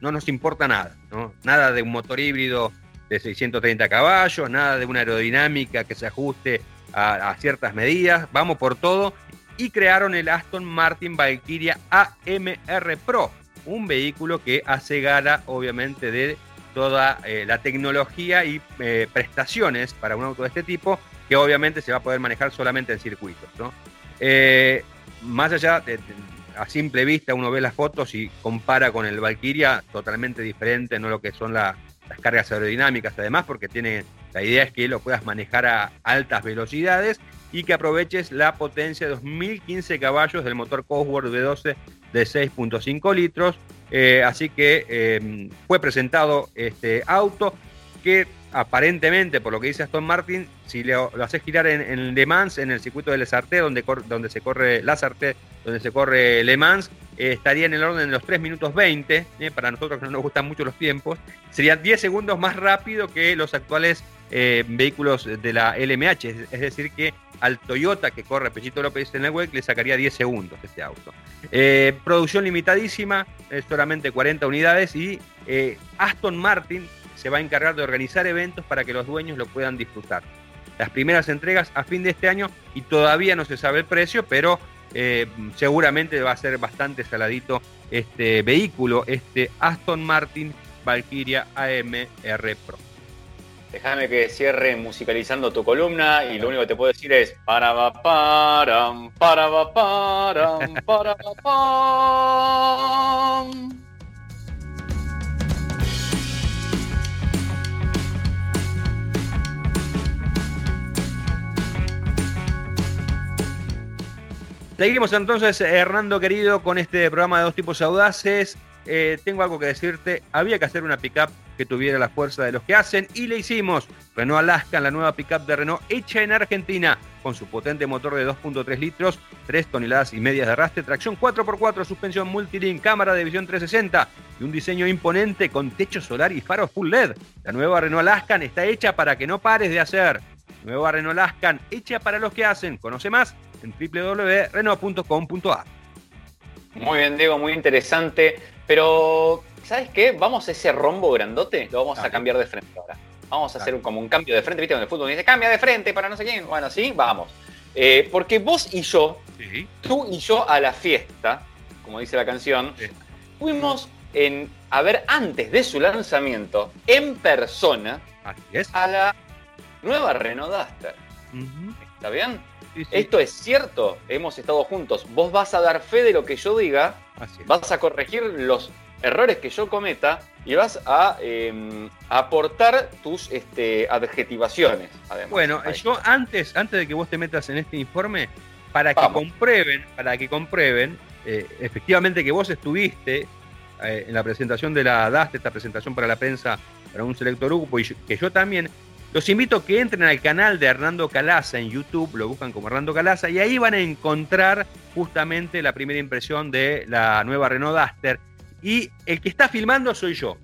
no nos importa nada, ¿no? Nada de un motor híbrido de 630 caballos, nada de una aerodinámica que se ajuste a, ciertas medidas, vamos por todo. Y crearon el Aston Martin Valkyria AMR Pro, un vehículo que hace gala, obviamente, de toda eh, la tecnología y eh, prestaciones para un auto de este tipo, que obviamente se va a poder manejar solamente en circuitos. Eh, más allá, a simple vista uno ve las fotos y compara con el Valkyria, totalmente diferente, no lo que son las cargas aerodinámicas, además, porque tiene, la idea es que lo puedas manejar a altas velocidades y que aproveches la potencia de 2015 caballos del motor Cosworth V12 de 6.5 litros, eh, así que em, fue presentado este auto que aparentemente, por lo que dice Aston Martin, si lo, haces girar en, Le Mans, en el circuito de Les donde, donde se corre La donde se corre Le Mans, eh, estaría en el orden de los 3 minutos 20, eh, para nosotros que no nos gustan mucho los tiempos, sería 10 segundos más rápido que los actuales vehículos de la LMH, es decir que al Toyota que corre Pechito López en el web le sacaría 10 segundos este auto. Eh, producción limitadísima, solamente 40 unidades y eh, Aston Martin se va a encargar de organizar eventos para que los dueños lo puedan disfrutar. Las primeras entregas a fin de este año y todavía no se sabe el precio, pero eh, seguramente va a ser bastante saladito este vehículo, este Aston Martin Valkyria AMR Pro. Déjame que cierre musicalizando tu columna y lo único que te puedo decir es para va param, para va param, para va. Seguimos entonces, Hernando querido, con este programa de dos tipos audaces. Eh, tengo algo que decirte. Había que hacer una pickup que tuviera la fuerza de los que hacen y le hicimos. Renault Alaska, la nueva pickup de Renault hecha en Argentina, con su potente motor de 2.3 litros, 3 toneladas y medias de arrastre, tracción 4x4, suspensión multilink, cámara de visión 360 y un diseño imponente con techo solar y faros full LED. La nueva Renault Alaskan está hecha para que no pares de hacer. Nueva Renault Alaskan, hecha para los que hacen. Conoce más en www.renault.com.ar. Muy bien, Diego, muy interesante. Pero, ¿sabes qué? Vamos a ese rombo grandote, lo vamos a cambiar de frente ahora. Vamos a hacer como un cambio de frente, ¿viste? Donde el fútbol dice, cambia de frente para no sé quién. Bueno, sí, vamos. Eh, porque vos y yo, tú y yo a la fiesta, como dice la canción, fuimos en, a ver antes de su lanzamiento, en persona, a la nueva Renault Duster. ¿Está bien? Esto es cierto, hemos estado juntos. Vos vas a dar fe de lo que yo diga, vas a corregir los errores que yo cometa y vas a em, aportar tus este, adjetivaciones. Bueno, yo antes, antes de que vos te metas en este informe, para que comprueben, para que comprueben eh, efectivamente que vos estuviste eh, en la presentación de la DAST, esta presentación para la prensa, para un selector grupo, y que yo también, los invito a que entren al canal de Hernando Calaza en YouTube, lo buscan como Hernando Calaza, y ahí van a encontrar justamente la primera impresión de la nueva Renault Duster. Y el que está filmando soy yo.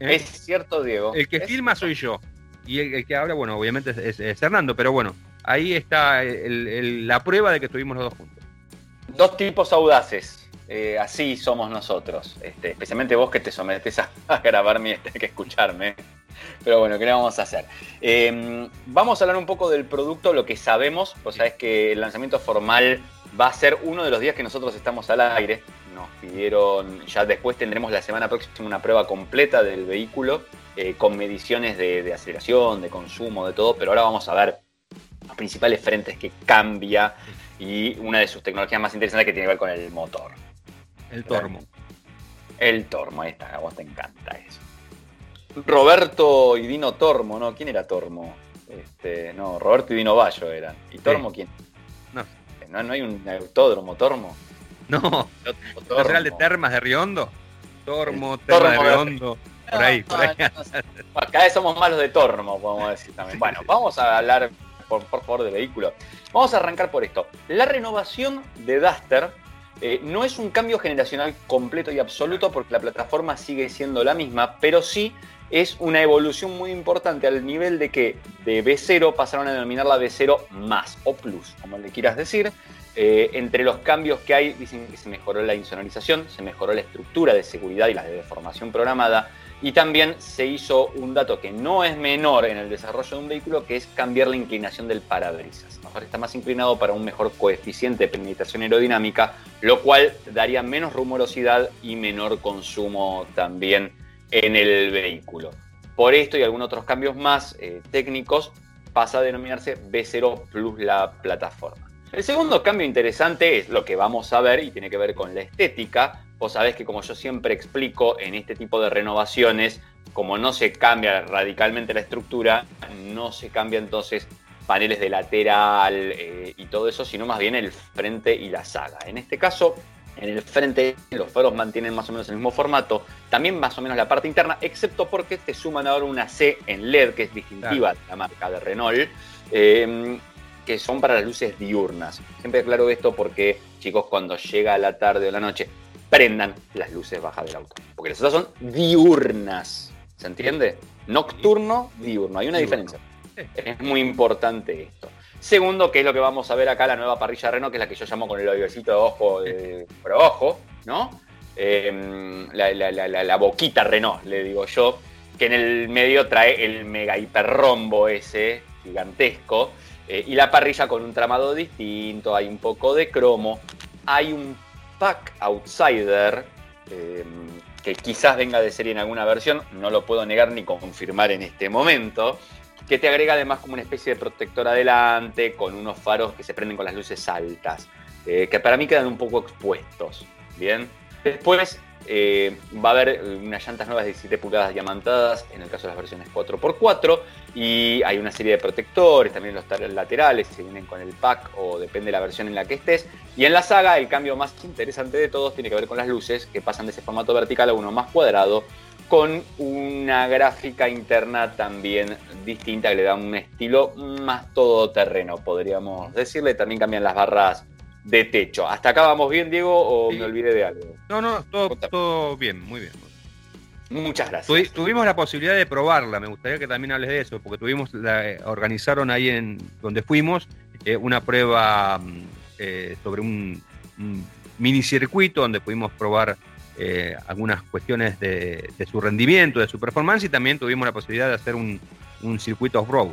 ¿Eh? Es cierto, Diego. El que filma soy yo. Y el, que habla, bueno, obviamente es, Hernando, pero bueno, ahí está la prueba de que estuvimos los dos juntos. Dos tipos audaces. Eh, así somos nosotros. Este, especialmente vos que te sometes a, grabarme y tenés que escucharme. Pero bueno, ¿qué le vamos a hacer? Em, vamos a hablar un poco del producto, lo que sabemos. Vos sabés que el lanzamiento formal va a ser uno de los días que nosotros estamos al aire. Nos pidieron, ya después tendremos la semana próxima una prueba completa del vehículo eh, con mediciones de, aceleración, de consumo, de todo. Pero ahora vamos a ver los principales frentes que cambia y una de sus tecnologías más interesantes que tiene que ver con el motor. El tormo. El tormo, ahí está, a vos te encanta eso. Roberto y Dino Tormo, ¿no? ¿Quién era Tormo? Este, no, Roberto y Dino Bayo eran. ¿Y Tormo quién? No. no. ¿No hay un autódromo Tormo? No. ¿Nacional de Termas de Riondo? Tormo, Termas de Riondo. Por ahí, por ahí. cada vez somos malos de Tormo, podemos decir también. Bueno, vamos a hablar, por, por favor, de vehículo. Vamos a arrancar por esto. La renovación de Duster eh, no es un cambio generacional completo y absoluto porque la plataforma sigue siendo la misma, pero sí es una evolución muy importante al nivel de que de B0 pasaron a denominarla B0 más o plus, como le quieras decir. Eh, entre los cambios que hay, dicen que se mejoró la insonorización, se mejoró la estructura de seguridad y la de deformación programada, y también se hizo un dato que no es menor en el desarrollo de un vehículo, que es cambiar la inclinación del parabrisas. Está más inclinado para un mejor coeficiente de penetración aerodinámica, lo cual daría menos rumorosidad y menor consumo también en el vehículo. Por esto y algunos otros cambios más eh, técnicos, pasa a denominarse B0 Plus la plataforma. El segundo cambio interesante es lo que vamos a ver y tiene que ver con la estética. Vos sabés que como yo siempre explico en este tipo de renovaciones, como no se cambia radicalmente la estructura, no se cambia entonces paneles de lateral eh, y todo eso, sino más bien el frente y la saga. En este caso, en el frente los faros mantienen más o menos el mismo formato, también más o menos la parte interna, excepto porque te suman ahora una C en LED, que es distintiva de la marca de Renault. Eh, que son para las luces diurnas. Siempre aclaro esto porque, chicos, cuando llega la tarde o la noche, prendan las luces bajas del auto. Porque las otras son diurnas. ¿Se entiende? Nocturno, diurno. Hay una diferencia. Es muy importante esto. Segundo, que es lo que vamos a ver acá, la nueva parrilla Renault, que es la que yo llamo con el avioncito de ojo de, por ojo, ¿no? Em, la, la, boquita Renault, le digo yo, que en el medio trae el mega hiperrombo ese gigantesco, eh, y la parrilla con un tramado distinto, hay un poco de cromo, hay un pack outsider eh, que quizás venga de serie en alguna versión, no lo puedo negar ni confirmar en este momento, que te agrega además como una especie de protector adelante, con unos faros que se prenden con las luces altas, eh, que para mí quedan un poco expuestos. Bien. Después eh, va a haber unas llantas nuevas de 17 pulgadas diamantadas en el caso de las versiones 4x4 y hay una serie de protectores, también los laterales si vienen con el pack o depende de la versión en la que estés. Y en la saga el cambio más interesante de todos tiene que ver con las luces que pasan de ese formato vertical a uno más cuadrado con una gráfica interna también distinta que le da un estilo más todoterreno, podríamos decirle. También cambian las barras de techo. ¿Hasta acá vamos bien, Diego, o me olvidé de algo? No, no, todo, todo bien, muy bien. Muchas gracias. tuvimos la posibilidad de probarla, me gustaría que también hables de eso, porque tuvimos, la, eh, organizaron ahí en donde fuimos eh, una prueba mm, eh, sobre un, mini circuito donde pudimos probar algunas cuestiones de, su rendimiento, de su performance y también tuvimos la posibilidad de hacer un, un circuito off-road.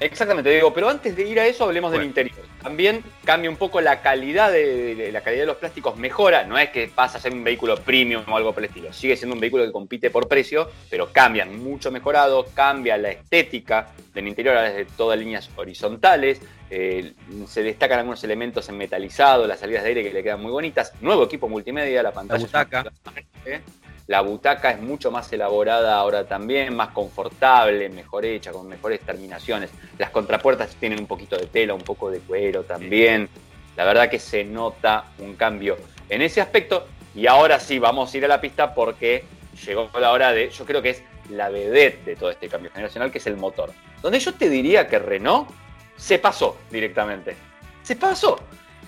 Exactamente, Diego, pero antes de ir a eso hablemos del interior. También cambia un poco la calidad de, la calidad de los plásticos, mejora, no es que pasa a ser un vehículo premium o algo por el estilo, sigue siendo un vehículo que compite por precio, pero cambia mucho mejorado, cambia la estética del interior desde todas líneas horizontales, eh, se destacan algunos elementos en metalizado, las salidas de aire que le quedan muy bonitas, nuevo equipo multimedia, la pantalla. La butaca es mucho más elaborada ahora también, más confortable, mejor hecha, con mejores terminaciones. Las contrapuertas tienen un poquito de tela, un poco de cuero también. La verdad que se nota un cambio en ese aspecto. Y ahora sí, vamos a ir a la pista porque llegó la hora de, yo creo que es la vedette de todo este cambio generacional, que es el motor. Donde yo te diría que Renault se pasó directamente. Se pasó.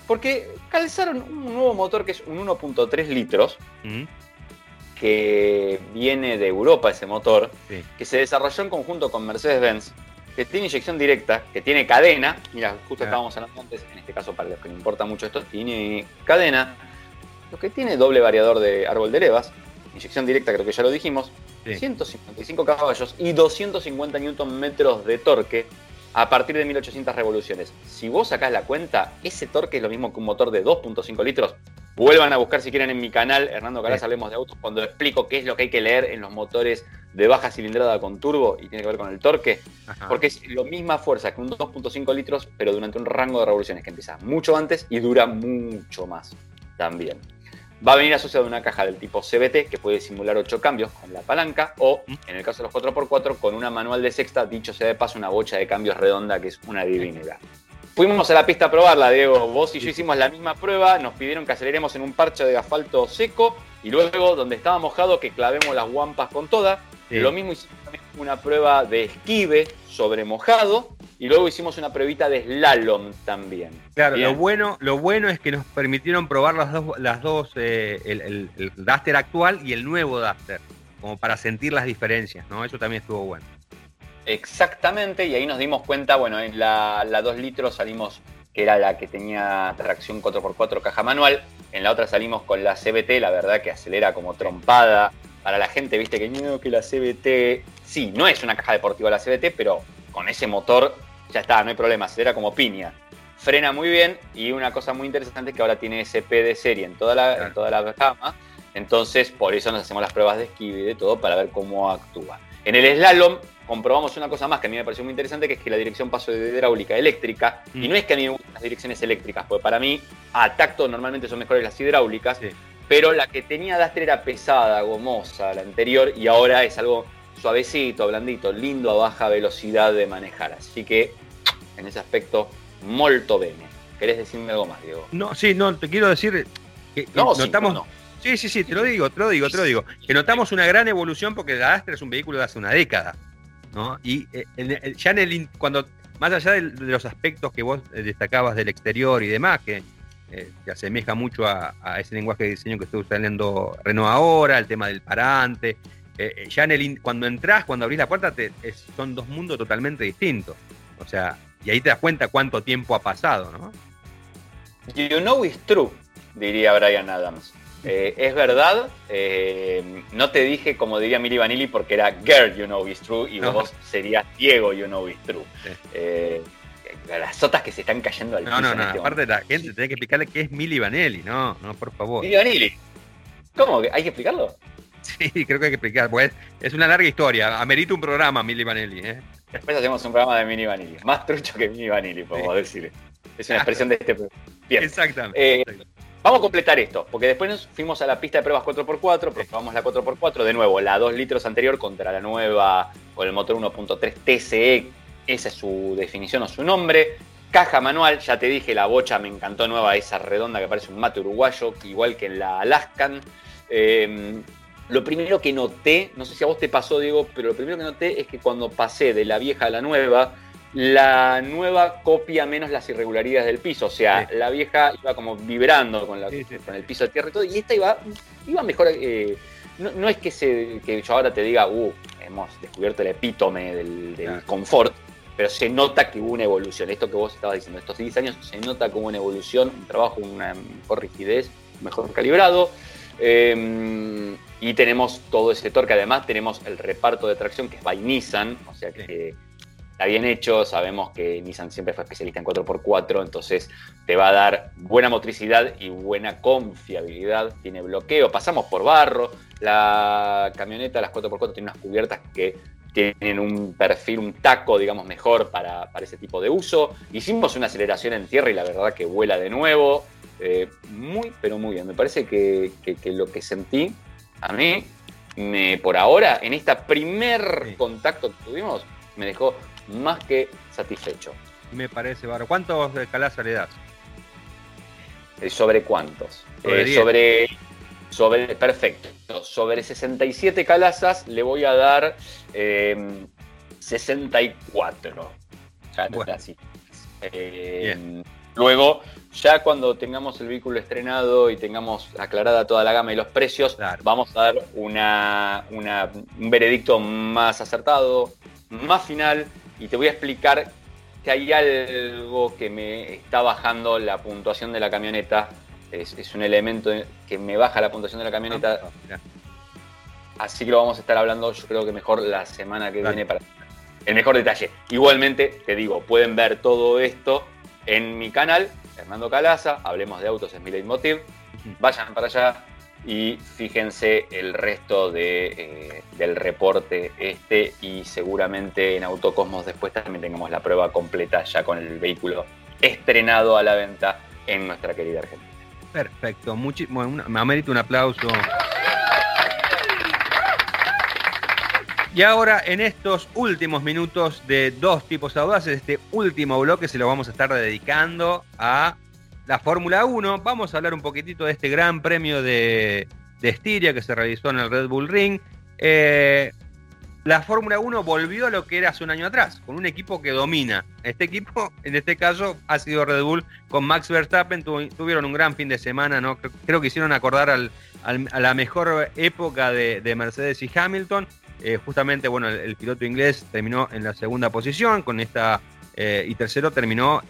Porque calzaron un nuevo motor que es un 1.3 litros que viene de Europa ese motor, que se desarrolló en conjunto con Mercedes-Benz, que tiene inyección directa, que tiene cadena, mira, justo estábamos hablando antes, en este caso para los que no importa mucho esto, tiene cadena, lo que tiene doble variador de árbol de levas, inyección directa creo que ya lo dijimos, 155 caballos y 250 Nm de torque a partir de 1800 revoluciones. Si vos sacás la cuenta, ese torque es lo mismo que un motor de 2.5 litros Vuelvan a buscar si quieren en mi canal, Hernando Calas, hablemos de autos, cuando explico qué es lo que hay que leer en los motores de baja cilindrada con turbo y tiene que ver con el torque, porque es la misma fuerza que un 2.5 litros, pero durante un rango de revoluciones que empieza mucho antes y dura mucho más también. Va a venir asociado a una caja del tipo CBT que puede simular 8 cambios con la palanca o, en el caso de los 4x4, con una manual de sexta, dicho sea de paso, una bocha de cambios redonda que es una divinidad. Fuimos a la pista a probarla, Diego. Vos y yo hicimos la misma prueba, nos pidieron que aceleremos en un parche de asfalto seco y luego, donde estaba mojado, que clavemos las guampas con toda. Lo mismo hicimos una prueba de esquive sobre mojado y luego hicimos una pruebita de slalom también. Claro, lo bueno, lo bueno es que nos permitieron probar las dos, las dos eh, el, el, Duster actual y el nuevo Duster, como para sentir las diferencias, ¿no? Eso también estuvo bueno. Exactamente, y ahí nos dimos cuenta, bueno, en la, la 2 litros salimos, que era la que tenía tracción 4x4 caja manual, en la otra salimos con la CBT, la verdad que acelera como trompada. Para la gente, viste que no, que la CBT, sí, no es una caja deportiva la CBT, pero con ese motor ya está, no hay problema, acelera como piña. Frena muy bien y una cosa muy interesante es que ahora tiene SP de serie en toda la, en toda la gama. Entonces, por eso nos hacemos las pruebas de esquive y de todo para ver cómo actúa. En el slalom comprobamos una cosa más que a mí me pareció muy interesante, que es que la dirección pasó de hidráulica a eléctrica. Y mm. no es que a mí me gustan las direcciones eléctricas, porque para mí a tacto normalmente son mejores las hidráulicas. Pero la que tenía Duster era pesada, gomosa, la anterior, y ahora es algo suavecito, blandito, lindo a baja velocidad de manejar. Así que en ese aspecto, molto bene. ¿Querés decirme algo más, Diego? No, sí, no, te quiero decir que, notamos. Sí, sí, sí, te lo digo, te lo digo, te lo digo. Que notamos una gran evolución porque la Astra es un vehículo de hace una década. ¿No? Y eh, ya en el, cuando, más allá de, los aspectos que vos eh, destacabas del exterior y demás, que eh, se asemeja mucho a, ese lenguaje de diseño que estoy usando Renault ahora, el tema del parante. ya en el, cuando entras, cuando abrís la puerta, son dos mundos totalmente distintos. O sea, y ahí te das cuenta cuánto tiempo ha pasado, ¿no? You know it's true, diría Brian Adams. Eh, es verdad, eh, no te dije como diría Milly Vanilli porque era Girl, you know it's true, y vos serías Diego, you know it's true. Eh, las sotas que se están cayendo al no, piso. No, no, no, este aparte de la gente, tenés que explicarle qué es Milly Vanilli, no, no, por favor. Milly Vanilli. ¿Cómo? ¿Hay que explicarlo? Sí, creo que hay que explicar, pues es una larga historia, amerita un programa Milly Vanilli. ¿eh? Después hacemos un programa de Mini Vanilli. Más trucho que Mini Vanilli, podemos decir. Es una expresión de este Bien. Exactamente. Eh, vamos a completar esto, porque después nos fuimos a la pista de pruebas 4x4, probamos la 4x4, de nuevo, la 2 litros anterior contra la nueva con el motor 1.3 TCE, esa es su definición o su nombre. Caja manual, ya te dije, la bocha me encantó nueva, esa redonda que parece un mate uruguayo, igual que en la Alaskan. Eh, lo primero que noté, no sé si a vos te pasó, Diego, pero lo primero que noté es que cuando pasé de la vieja a la nueva, la nueva copia menos las irregularidades del piso. O sea, la vieja iba como vibrando con, el piso de tierra y todo, y esta iba, iba mejor. Eh, no, es que, se, que yo ahora te diga, uh, hemos descubierto el epítome del, confort, pero se nota que hubo una evolución. Esto que vos estabas diciendo, estos 10 años, se nota que hubo una evolución, un trabajo, una mejor rigidez, mejor calibrado. Em, y tenemos todo ese torque. Además, tenemos el reparto de tracción que es by Nissan, o sea que está bien hecho. Sabemos que Nissan siempre fue especialista en 4x4, entonces te va a dar buena motricidad y buena confiabilidad. Tiene bloqueo, pasamos por barro. La camioneta, las 4x4, tiene unas cubiertas que tienen un perfil, un taco, digamos, mejor para, ese tipo de uso. Hicimos una aceleración en tierra y la verdad que vuela de nuevo. Eh, muy, pero muy bien. Me parece que, lo que sentí a mí, me, por ahora, en este primer contacto que tuvimos, me dejó más que satisfecho. Me parece, Barro. ¿Cuántos de calaza le das? Eh, ¿Sobre cuántos? Sobre, eh, sobre, perfecto. Sobre 67 calazas le voy a dar 64. Eh, luego, ya cuando tengamos el vehículo estrenado y tengamos aclarada toda la gama y los precios, vamos a dar una, un veredicto más acertado, más final, y te voy a explicar que hay algo que me está bajando la puntuación de la camioneta. Es, un elemento que me baja la puntuación de la camioneta. Ah, Así que lo vamos a estar hablando, yo creo que mejor la semana que viene para el mejor detalle. Igualmente, te digo, pueden ver todo esto en mi canal Fernando Calaza, hablemos de autos, es mi leitmotiv. Vayan para allá y fíjense el resto eh, del reporte este y seguramente en Autocosmos después también tengamos la prueba completa ya con el vehículo estrenado a la venta en nuestra querida Argentina. Perfecto, muchísimo, me amerita un aplauso. Y ahora en estos últimos minutos de dos tipos audaces, este último bloque se lo vamos a estar dedicando a la Fórmula 1. Vamos a hablar un poquitito de este gran premio de, de Estiria que se realizó en el Red Bull Ring. Eh, la Fórmula 1 volvió a lo que era hace un año atrás, con un equipo que domina. Este equipo, en este caso, ha sido Red Bull con Max Verstappen. tuvieron un gran fin de semana, ¿no? Creo, que hicieron acordar a la mejor época de, Mercedes y Hamilton. Eh, justamente, bueno, el, piloto inglés terminó en la segunda posición con esta. Eh, y tercero terminó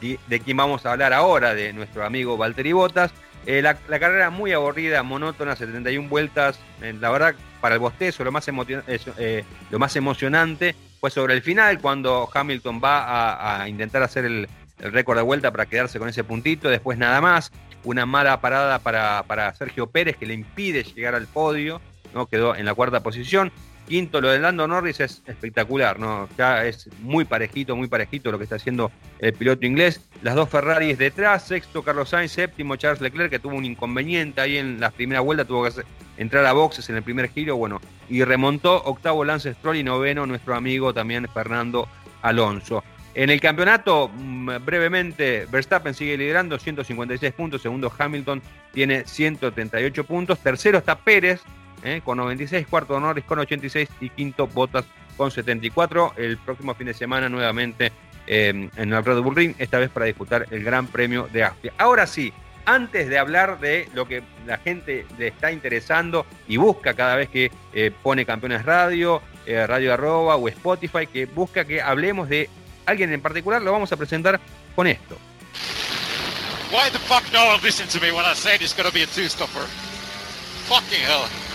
de, quien vamos a hablar ahora, de nuestro amigo Valtteri Bottas. La, la, carrera muy aburrida, monótona, 71 vueltas. la verdad, para el bostezo, lo más, eh, lo más emocionante fue sobre el final, cuando Hamilton va a, intentar hacer el, récord de vuelta para quedarse con ese puntito, después nada más, una mala parada para, para Sergio Pérez que le impide llegar al podio, ¿no? quedó en la cuarta posición. Quinto, lo de Lando Norris es espectacular, ¿no? Ya es muy parejito, muy parejito lo que está haciendo el piloto inglés. Las dos Ferraris detrás, sexto Carlos Sainz, séptimo Charles Leclerc, que tuvo un inconveniente ahí en la primera vuelta, tuvo que entrar a boxes en el primer giro, bueno, y remontó octavo Lance Stroll y noveno nuestro amigo también Fernando Alonso. En el campeonato, mm, brevemente, Verstappen sigue liderando 156 puntos, segundo Hamilton tiene 138 puntos, tercero está Pérez ¿eh? con 96, cuarto Norris con 86 y quinto Bottas con 74. El próximo fin de semana nuevamente eh, en el Red Bull Ring, esta vez para disputar el Gran Premio de Austria. Ahora sí, antes de hablar de lo que la gente le está interesando y busca cada vez que eh, pone Campeones Radio, Radio Arroba o Spotify, que busca que hablemos de alguien en particular, lo vamos a presentar con esto. Why the fuck no one to me when I say it's gonna be a two-stopper? Fucking hell.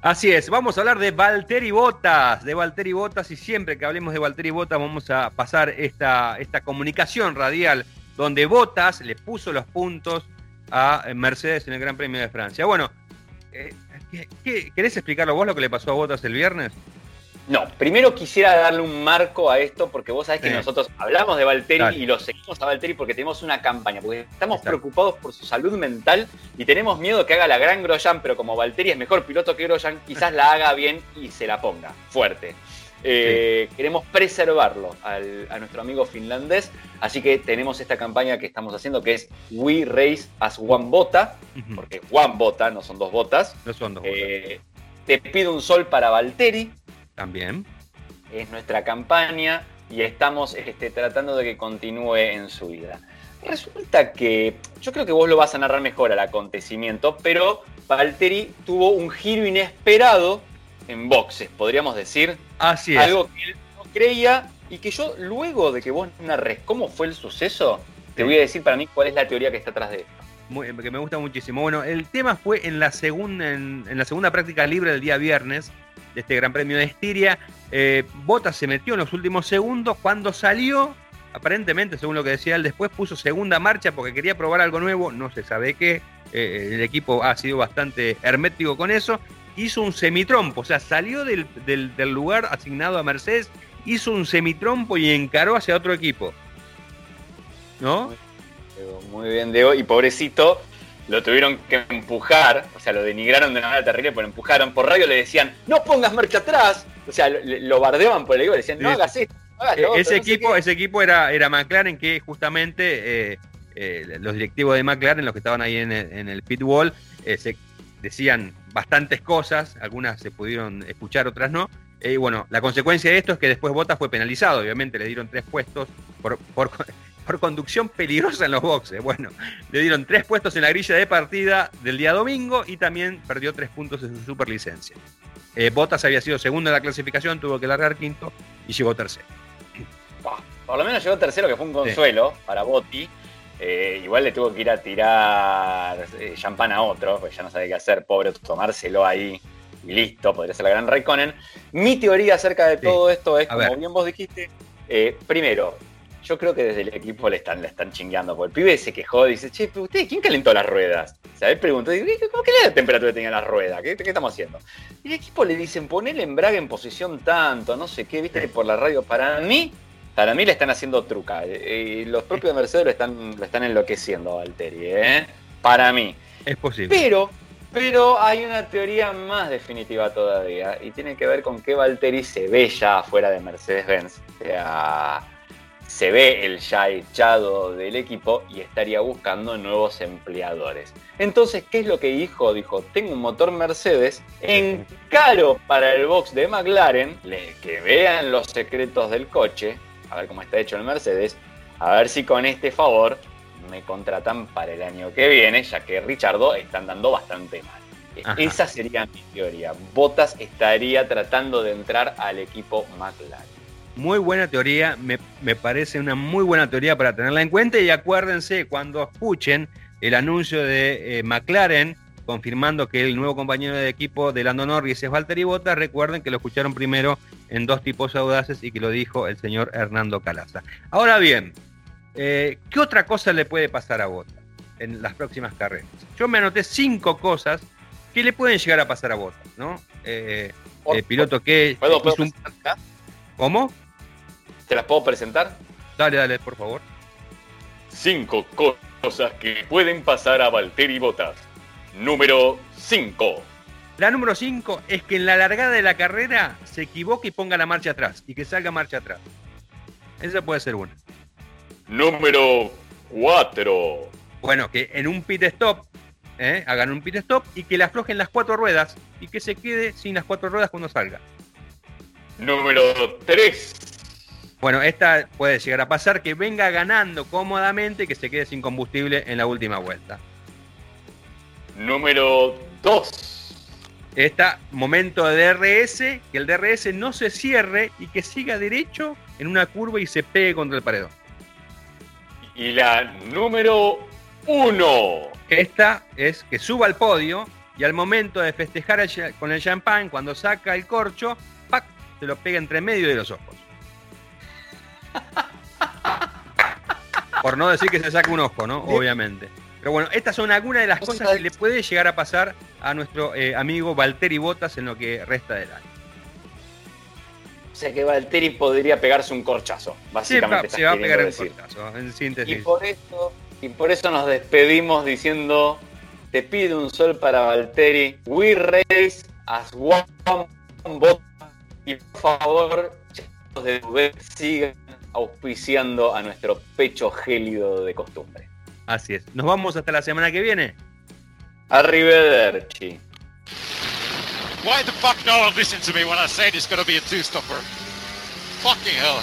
Así es, vamos a hablar de Valtteri Bottas, de Valtteri Bottas y siempre que hablemos de Valtteri Bottas vamos a pasar esta, esta comunicación radial donde Bottas le puso los puntos a Mercedes en el Gran Premio de Francia. Bueno, eh, querés explicarlo vos lo que le pasó a Bottas el viernes? No, primero quisiera darle un marco a esto porque vos sabés que nosotros hablamos de Valtteri y lo seguimos a Valtteri porque tenemos una campaña, porque estamos preocupados por su salud mental y tenemos miedo que haga la gran Grosjean, pero como Valtteri es mejor piloto que Grosjean, quizás la haga bien y se la ponga fuerte. Eh, queremos preservarlo a nuestro amigo finlandés, así que tenemos esta campaña que estamos haciendo que es We Race as One Bota, porque One Bota, no son dos botas. No son dos eh, te pido un sol para Valtteri, también. Es nuestra campaña y estamos este, tratando de que continúe en su vida. Resulta que yo creo que vos lo vas a narrar mejor al acontecimiento, pero Valtteri tuvo un giro inesperado en boxes, podríamos decir. Así es. Algo que él no creía y que yo luego de que vos narres cómo fue el suceso, te voy a decir para mí cuál es la teoría que está atrás de esto. que me gusta muchísimo. Bueno, el tema fue en la segunda, en la segunda práctica libre del día viernes, de este Gran Premio de Estiria. Eh, se metió en los últimos segundos. Cuando salió, aparentemente, según lo que decía él, después puso segunda marcha porque quería probar algo nuevo. No se sabe qué. Eh, el equipo ha sido bastante hermético con eso. Hizo un semitrompo, o sea, salió del, lugar asignado a Mercedes, hizo un semitrompo y encaró hacia otro equipo. ¿No? Muy bien, Diego. Y pobrecito, lo tuvieron que empujar, o sea, lo denigraron de una manera terrible, pero empujaron. Por radio le decían, no pongas marcha atrás. O sea, lo, bardeaban por el equipo, le decían, no hagas esto, e-, ese, equipo, ese equipo era, era McLaren, que justamente eh, eh, los directivos de McLaren, los que estaban ahí en el, en el pit wall, eh, se decían bastantes cosas, algunas se pudieron escuchar, otras no. Y bueno, la consecuencia de esto es que después Bottas fue penalizado, obviamente le dieron tres puestos por, por por conducción peligrosa en los boxes. Bueno, le dieron tres puestos en la grilla de partida del día domingo y también perdió tres puntos en su superlicencia. Eh, Bottas había sido segundo en la clasificación, tuvo que largar quinto y llegó tercero. Por lo menos llegó tercero, que fue un consuelo para Botti. Eh, igual le tuvo que ir a tirar eh, champán a otro, porque ya no sabe qué hacer, pobre, tomárselo ahí y listo, podría ser la gran Raikkonen. Mi teoría acerca de todo esto es, como bien vos dijiste, primero, yo creo que desde el equipo le están, le están chingueando. Porque el pibe se quejó, dice, che, ¿usted quién calentó las ruedas? O sea, él preguntó, ¿cómo que la temperatura tenía las ruedas? ¿Qué, estamos haciendo? Y el equipo le dicen, pon el embrague en posición tanto, no sé qué, viste, por la radio. Para mí, para mí le están haciendo truca. Y los propios de Mercedes lo están, lo están enloqueciendo Valtteri, ¿eh? para mí. Es posible. Pero, pero hay una teoría más definitiva todavía y tiene que ver con que Valtteri se ve ya afuera de Mercedes-Benz. O sea, se ve el ya echado del equipo y estaría buscando nuevos empleadores. Entonces, ¿qué es lo que dijo? Dijo, tengo un motor Mercedes en caro para el box de McLaren, que vean los secretos del coche, a ver cómo está hecho el Mercedes, a ver si con este favor me contratan para el año que viene, ya que Richardo está andando bastante mal. Esa sería mi teoría. Bottas estaría tratando de entrar al equipo McLaren. Muy buena teoría, me, parece una muy buena teoría para tenerla en cuenta y acuérdense cuando escuchen el anuncio de eh, McLaren confirmando que el nuevo compañero de equipo de Lando Norris es Valtteri Bottas, recuerden que lo escucharon primero en dos tipos audaces y que lo dijo el señor Hernando Calaza. Ahora bien, eh, ¿qué otra cosa le puede pasar a Bottas en las próximas carreras? Yo me anoté cinco cosas que le pueden llegar a pasar a Bottas, ¿no? Eh, el piloto que... ¿Puedo, un... ¿Cómo? ¿Te las puedo presentar? Dale, dale, por favor. Cinco cosas que pueden pasar a Valtteri Bottas. Número 5. La número 5 es que en la largada de la carrera se equivoque y ponga la marcha atrás y que salga marcha atrás. Esa puede ser una. Número 4. Bueno, que en un pit stop ¿eh? hagan un pit stop y que le aflojen las cuatro ruedas y que se quede sin las cuatro ruedas cuando salga. Número 3. Bueno, esta puede llegar a pasar que venga ganando cómodamente y que se quede sin combustible en la última vuelta. Número 2. Esta momento de DRS, que el DRS no se cierre y que siga derecho en una curva y se pegue contra el paredón. Y la número 1. Esta es que suba al podio y al momento de festejar con el champán, cuando saca el corcho, ¡pac! se lo pega entre medio de los ojos. Por no decir que se saca un ojo, ¿no? Obviamente. Pero bueno, estas son algunas de las cosas que le puede llegar a pasar a nuestro eh, amigo Valtteri Bottas en lo que resta del año. O sea que Valtteri podría pegarse un corchazo, básicamente. se va a pegar un corchazo, en síntesis. Y por, eso, y por eso nos despedimos diciendo, te pido un sol para Valtteri, we race as one bot y por favor, de sigan auspiciando a nuestro pecho gélido de costumbre. Así es. Nos vamos hasta la semana que viene. Arrivederci. Why the fuck no one listen to me when I say it's gonna be a two-stopper? Fucking hell.